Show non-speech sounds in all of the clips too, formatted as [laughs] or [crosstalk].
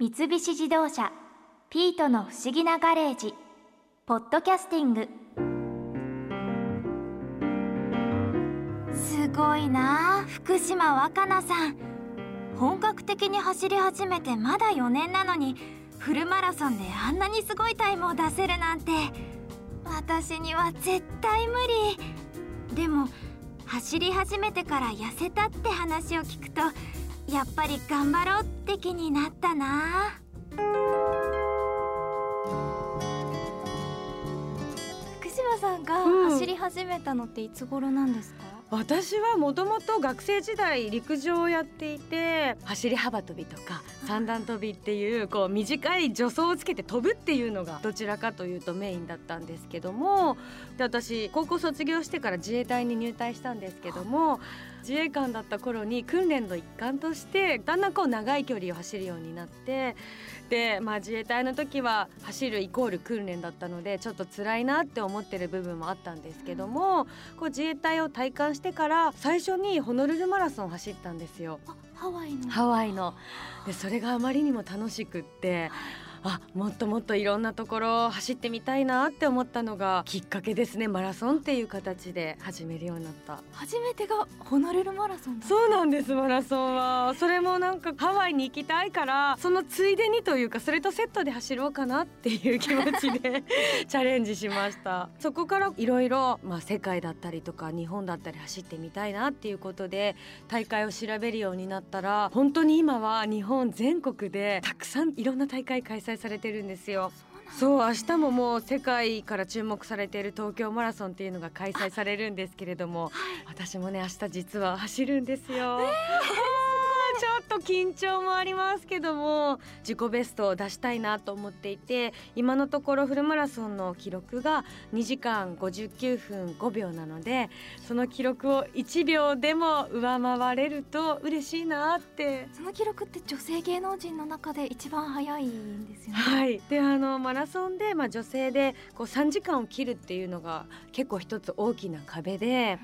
三菱自動車「ピートの不思議なガレージ」ポッドキャスティング。すごいな福島若菜さん。本格的に走り始めてまだ4年なのにフルマラソンであんなにすごいタイムを出せるなんて。私には絶対無理。でも走り始めてから痩せたって話を聞くとやっぱり頑張ろうって気になったな。福島さんが走り始めたのっていつ頃なんですか、私はもともと学生時代陸上をやっていて走り幅跳びとか三段跳びっていうこう短い助走をつけて飛ぶっていうのがどちらかというとメインだったんですけどもで私高校卒業してから自衛隊に入隊したんですけども自衛官だった頃に訓練の一環としてだんだんこう長い距離を走るようになってで、まあ、自衛隊の時は走るイコール訓練だったのでちょっと辛いなって思ってる部分もあったんですけどもこう自衛隊を体感してから最初にホノルルマラソンを走ったんですよ。ハワイの。ハワイの。でそれがあまりにも楽しくって。あもっともっといろんなところを走ってみたいなって思ったのがきっかけですね。マラソンっていう形で始めるようになった。初めてがホノルルマラソンだそうなんですマラソンは。それもなんかハワイに行きたいからそのついでにというかそれとセットで走ろうかなっていう気持ちで [laughs] チャレンジしました。そこからいろいろまあ世界だったりとか日本だったり走ってみたいなっていうことで大会を調べるようになったら本当に今は日本全国でたくさんいろんな大会開催されてるんですよ。そう明日ももう世界から注目されている東京マラソンっていうのが開催されるんですけれども、私もね明日実は走るんですよ。ちょっと緊張もありますけども自己ベストを出したいなと思っていて今のところフルマラソンの記録が2時間59分5秒なのでその記録を1秒でも上回れると嬉しいなって。その記録って女性芸能人の中で一番早いんですよね。はい。であのマラソンで、まあ、女性でこう3時間を切るっていうのが結構一つ大きな壁で。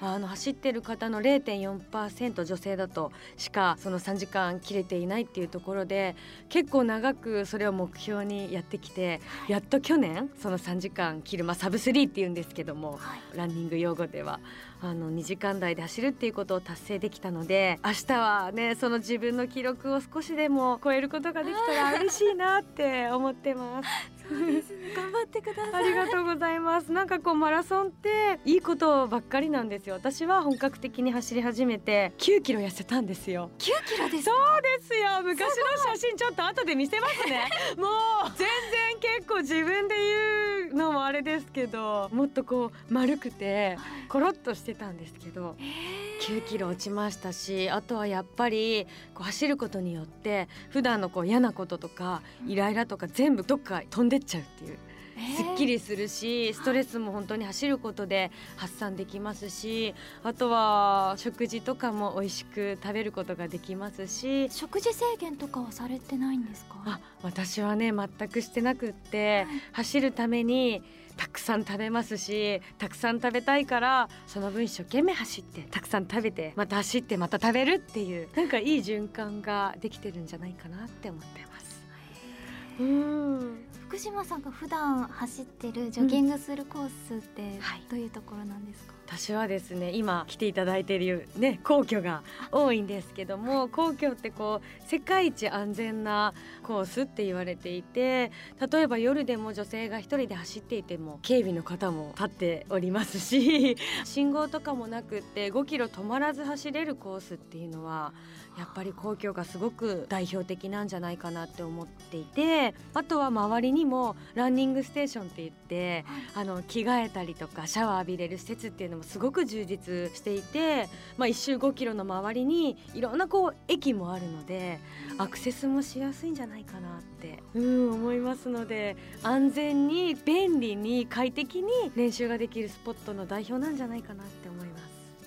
あの走ってる方の0.4%女性だとしかその3時間切れていないっていうところで結構長くそれを目標にやってきてやっと去年その3時間切る、まあ、サブスリーっていうんですけども、ランニング用語ではあの2時間台で走るっていうことを達成できたので明日はねその自分の記録を少しでも超えることができたら嬉しいなって思ってます。頑張ってください。ありがとうございます。なんかこうマラソンっていいことばっかりなんですよ。私は本格的に走り始めて9キロ痩せたんですよ。9キロですそうですよ。昔の写真ちょっと後で見せますね。[laughs] もう。全然結構自分で言うのもあれですけどもっとこう丸くてコロッとしてたんですけど9キロ落ちましたしあとはやっぱりこう走ることによって普段のこう嫌なこととかイライラとか全部どっか飛んでっちゃうっていう。すっきりするしストレスも本当に走ることで発散できますしあとは食事とかも美味しく食べることができますし。食事制限とかはされてないんですか？あ私はね全くしてなくって、走るためにたくさん食べますしたくさん食べたいからその分一生懸命走ってたくさん食べてまた走ってまた食べるっていうなんかいい循環ができてるんじゃないかなって思ってます。うん福島さんが普段走ってるジョギングするコースってはい。どういうところなんですか、私はですね今来ていただいているね皇居が多いんですけども皇居ってこう世界一安全なコースって言われていて例えば夜でも女性が一人で走っていても警備の方も立っておりますし信号とかもなくって5キロ止まらず走れるコースっていうのはやっぱり皇居がすごく代表的なんじゃないかなって思っていてあとは周りにもランニングステーションって言ってあの着替えたりとかシャワー浴びれる施設っていうのもすごく充実していて、まあ、1周5キロの周りにいろんなこう駅もあるのでアクセスもしやすいんじゃないかなってうん思いますので安全に便利に快適に練習ができるスポットの代表なんじゃないかなって思います。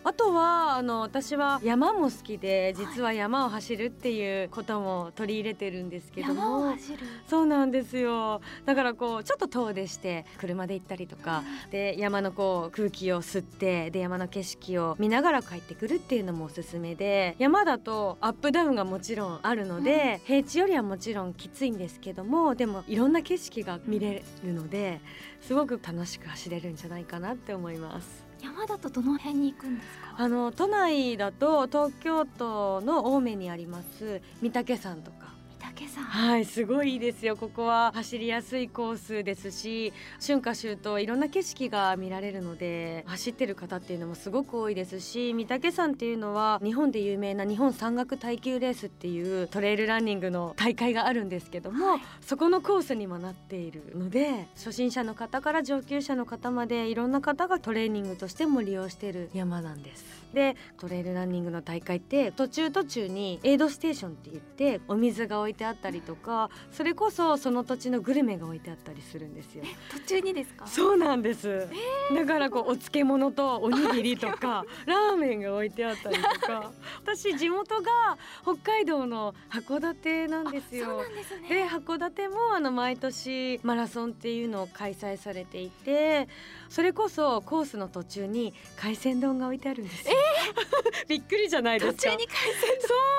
あとはあの私は山も好きで実は山を走るっていうことも取り入れてるんですけども、山を走る？そうなんですよ。だからこうちょっと遠出して車で行ったりとか。で山のこう空気を吸ってで山の景色を見ながら帰ってくるっていうのもおすすめで。山だとアップダウンがもちろんあるので、平地よりはもちろんきついんですけどもでもいろんな景色が見れるのですごく楽しく走れるんじゃないかなって思います。山だとどの辺に行くんですか？あの都内だと東京都の青梅にあります御岳山とか。はいすごいいいですよ。ここは走りやすいコースですし春夏秋冬いろんな景色が見られるので走ってる方っていうのもすごく多いですし御嶽山っていうのは日本で有名な日本山岳耐久レースっていうトレイルランニングの大会があるんですけども、そこのコースにもなっているので初心者の方から上級者の方までいろんな方がトレーニングとしても利用している山なんです。でトレイルランニングの大会って途中途中にエイドステーションって言ってお水が置いてあったりとかそれこそその土地のグルメが置いてあったりするんですよ。途中にですか？そうなんです、だからこうお漬物とおにぎりとか [laughs] ラーメンが置いてあったりとか。私地元が北海道の函館なんですよ。ですね。で函館もあの毎年マラソンっていうのを開催されていてそれこそコースの途中に海鮮丼が置いてあるんですよ。[laughs] びっくりじゃないですか途中に海鮮そう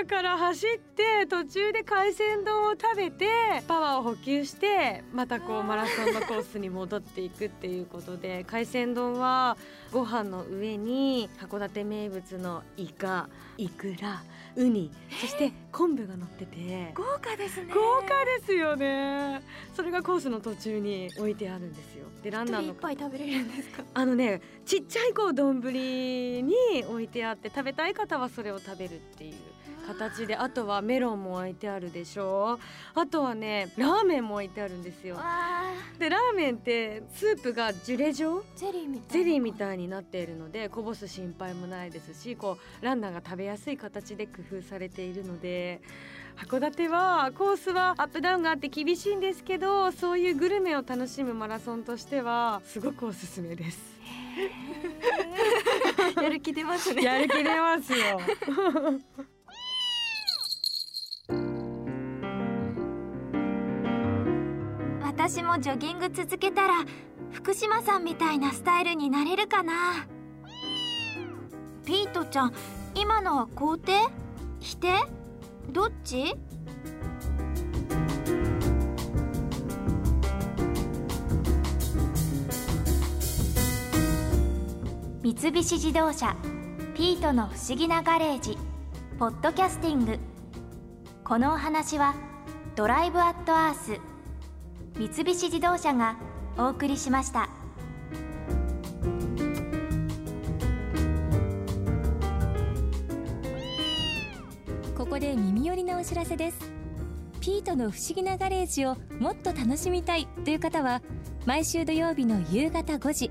だから走って途中で海鮮丼を食べてパワーを補給してまたこうマラソンのコースに戻っていくっていうことで [laughs] 海鮮丼はご飯の上に函館名物のイカイクラウニそして昆布が乗ってて。豪華ですね。豪華ですよね。それがコースの途中に置いてあるんですよ。でランナーの一杯食べれるんですか？あのねちっちゃいこう丼に置いてあって食べたい方はそれを食べるっていう形であとはメロンも置いてあるでしょあとはねラーメンも置いてあるんですよ。でラーメンってスープがジュレ状？ゼリーみたいな。ゼリーみたいになっているのでこぼす心配もないですしこうランナーが食べやすい形で工夫されているので。函館はコースはアップダウンがあって厳しいんですけどそういうグルメを楽しむマラソンとしてはすごくおすすめです。[laughs] やる気出ますね。やる気出ますよ。私もジョギング続けたら福島さんみたいなスタイルになれるかな。ピートちゃん今のは肯定？否定？どっち？三菱自動車ピートの不思議なガレージポッドキャスティング。このお話はドライブアットアース三菱自動車がお送りしました。ここで耳寄りなお知らせです。ピートの不思議なガレージをもっと楽しみたいという方は毎週土曜日の夕方5時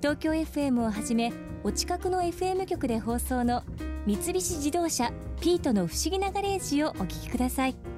東京 FM をはじめお近くの FM 局で放送の三菱自動車ピートの不思議なガレージをお聞きください。